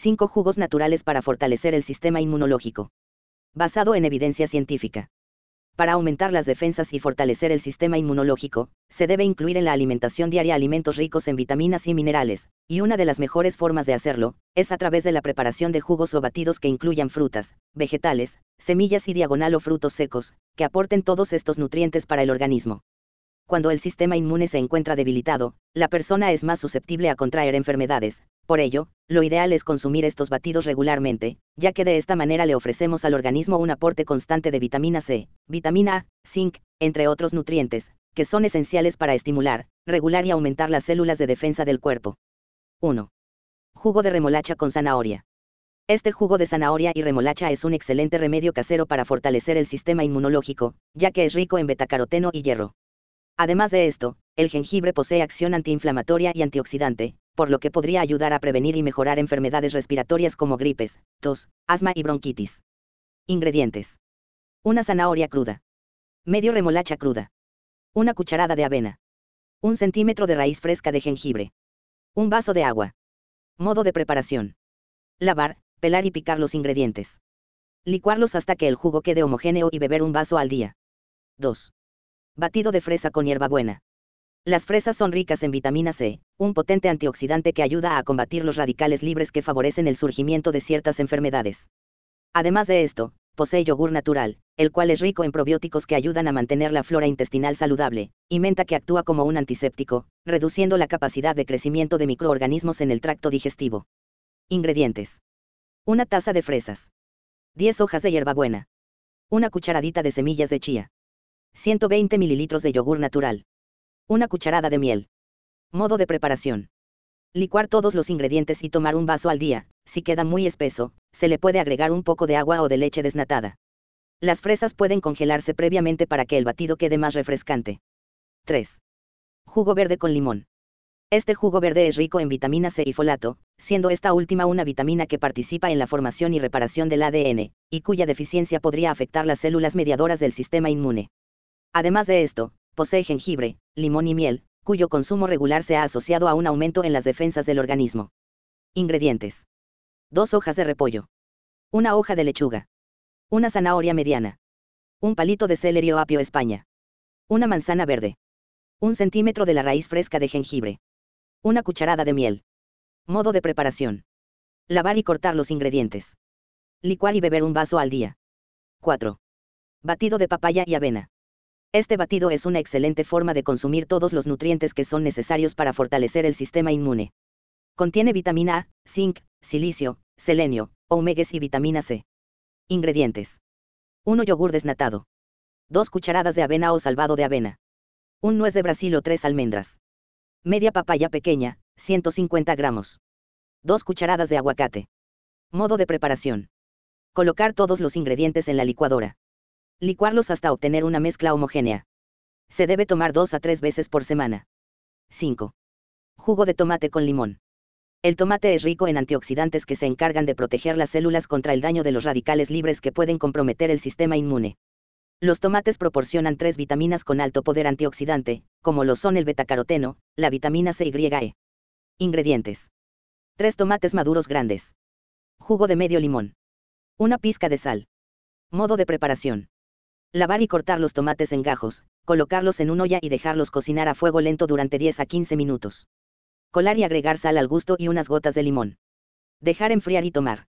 5 jugos naturales para fortalecer el sistema inmunológico. Basado en evidencia científica. Para aumentar las defensas y fortalecer el sistema inmunológico, se debe incluir en la alimentación diaria alimentos ricos en vitaminas y minerales, y una de las mejores formas de hacerlo, es a través de la preparación de jugos o batidos que incluyan frutas, vegetales, semillas y diagonal o frutos secos, que aporten todos estos nutrientes para el organismo. Cuando el sistema inmune se encuentra debilitado, la persona es más susceptible a contraer enfermedades, por ello, lo ideal es consumir estos batidos regularmente, ya que de esta manera le ofrecemos al organismo un aporte constante de vitamina C, vitamina A, zinc, entre otros nutrientes, que son esenciales para estimular, regular y aumentar las células de defensa del cuerpo. 1. Jugo de remolacha con zanahoria. Este jugo de zanahoria y remolacha es un excelente remedio casero para fortalecer el sistema inmunológico, ya que es rico en betacaroteno y hierro. Además de esto, el jengibre posee acción antiinflamatoria y antioxidante, por lo que podría ayudar a prevenir y mejorar enfermedades respiratorias como gripes, tos, asma y bronquitis. Ingredientes. Una zanahoria cruda. Medio remolacha cruda. Una cucharada de avena. Un centímetro de raíz fresca de jengibre. Un vaso de agua. Modo de preparación. Lavar, pelar y picar los ingredientes. Licuarlos hasta que el jugo quede homogéneo y beber un vaso al día. 2. Batido de fresa con hierbabuena. Las fresas son ricas en vitamina C, un potente antioxidante que ayuda a combatir los radicales libres que favorecen el surgimiento de ciertas enfermedades. Además de esto, posee yogur natural, el cual es rico en probióticos que ayudan a mantener la flora intestinal saludable, y menta que actúa como un antiséptico, reduciendo la capacidad de crecimiento de microorganismos en el tracto digestivo. Ingredientes. Una taza de fresas. 10 hojas de hierbabuena. Una cucharadita de semillas de chía. 120 mililitros de yogur natural. Una cucharada de miel. Modo de preparación. Licuar todos los ingredientes y tomar un vaso al día, si queda muy espeso, se le puede agregar un poco de agua o de leche desnatada. Las fresas pueden congelarse previamente para que el batido quede más refrescante. 3. Jugo verde con limón. Este jugo verde es rico en vitamina C y folato, siendo esta última una vitamina que participa en la formación y reparación del ADN, y cuya deficiencia podría afectar las células mediadoras del sistema inmune. Además de esto, posee jengibre, limón y miel, cuyo consumo regular se ha asociado a un aumento en las defensas del organismo. Ingredientes. Dos hojas de repollo. Una hoja de lechuga. Una zanahoria mediana. Un palito de celerio apio España. Una manzana verde. Un centímetro de la raíz fresca de jengibre. Una cucharada de miel. Modo de preparación. Lavar y cortar los ingredientes. Licuar y beber un vaso al día. 4. Batido de papaya y avena. Este batido es una excelente forma de consumir todos los nutrientes que son necesarios para fortalecer el sistema inmune. Contiene vitamina A, zinc, silicio, selenio, omegas y vitamina C. Ingredientes. 1 yogur desnatado. 2 cucharadas de avena o salvado de avena. 1 nuez de Brasil o 3 almendras. Media papaya pequeña, 150 gramos. 2 cucharadas de aguacate. Modo de preparación. Colocar todos los ingredientes en la licuadora. Licuarlos hasta obtener una mezcla homogénea. Se debe tomar dos a tres veces por semana. 5. Jugo de tomate con limón. El tomate es rico en antioxidantes que se encargan de proteger las células contra el daño de los radicales libres que pueden comprometer el sistema inmune. Los tomates proporcionan tres vitaminas con alto poder antioxidante, como lo son el betacaroteno, la vitamina C y E. Ingredientes. 3 tomates maduros grandes. Jugo de medio limón. Una pizca de sal. Modo de preparación. Lavar y cortar los tomates en gajos, colocarlos en una olla y dejarlos cocinar a fuego lento durante 10 a 15 minutos. Colar y agregar sal al gusto y unas gotas de limón. Dejar enfriar y tomar.